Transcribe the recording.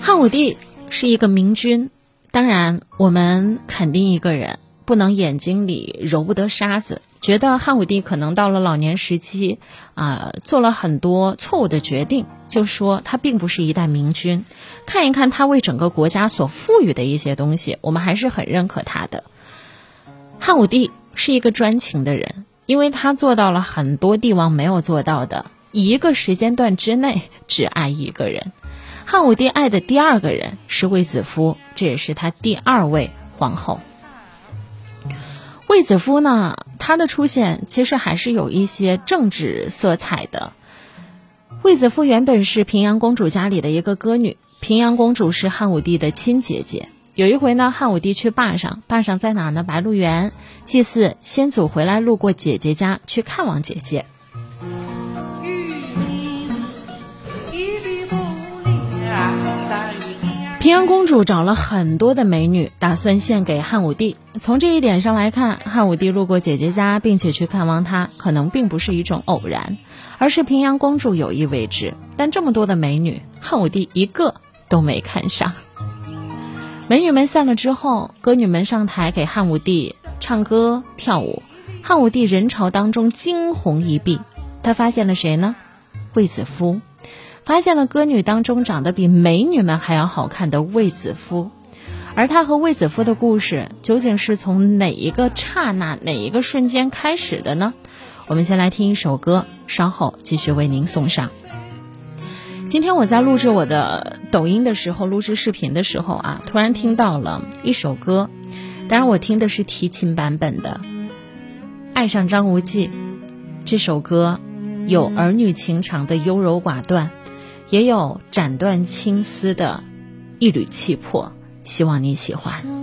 汉武帝是一个明君，当然，我们肯定一个人不能眼睛里揉不得沙子，觉得汉武帝可能到了老年时期啊，做了很多错误的决定，就说他并不是一代明君。看一看他为整个国家所赋予的一些东西，我们还是很认可他的。汉武帝是一个专情的人，因为他做到了很多帝王没有做到的，一个时间段之内只爱一个人。汉武帝爱的第二个人是卫子夫，这也是他第二位皇后。卫子夫呢，他的出现其实还是有一些政治色彩的。卫子夫原本是平阳公主家里的一个歌女，平阳公主是汉武帝的亲姐姐。有一回呢，汉武帝去坝上，坝上在哪儿呢？白鹿原，祭祀先祖回来，路过姐姐家去看望姐姐。平阳公主找了很多的美女，打算献给汉武帝。从这一点上来看，汉武帝路过姐姐家，并且去看望她，可能并不是一种偶然，而是平阳公主有意为之。但这么多的美女，汉武帝一个都没看上。美女们散了之后，歌女们上台给汉武帝唱歌跳舞。汉武帝人潮当中惊鸿一瞥，他发现了谁呢？卫子夫。发现了歌女当中长得比美女们还要好看的卫子夫，而他和卫子夫的故事究竟是从哪一个刹那、哪一个瞬间开始的呢？我们先来听一首歌，稍后继续为您送上。今天我在录制我的抖音的时候，录制视频的时候啊，突然听到了一首歌，当然我听的是提琴版本的《爱上张无忌》。这首歌有儿女情长的优柔寡断。也有斩断青丝的一缕气魄，希望你喜欢。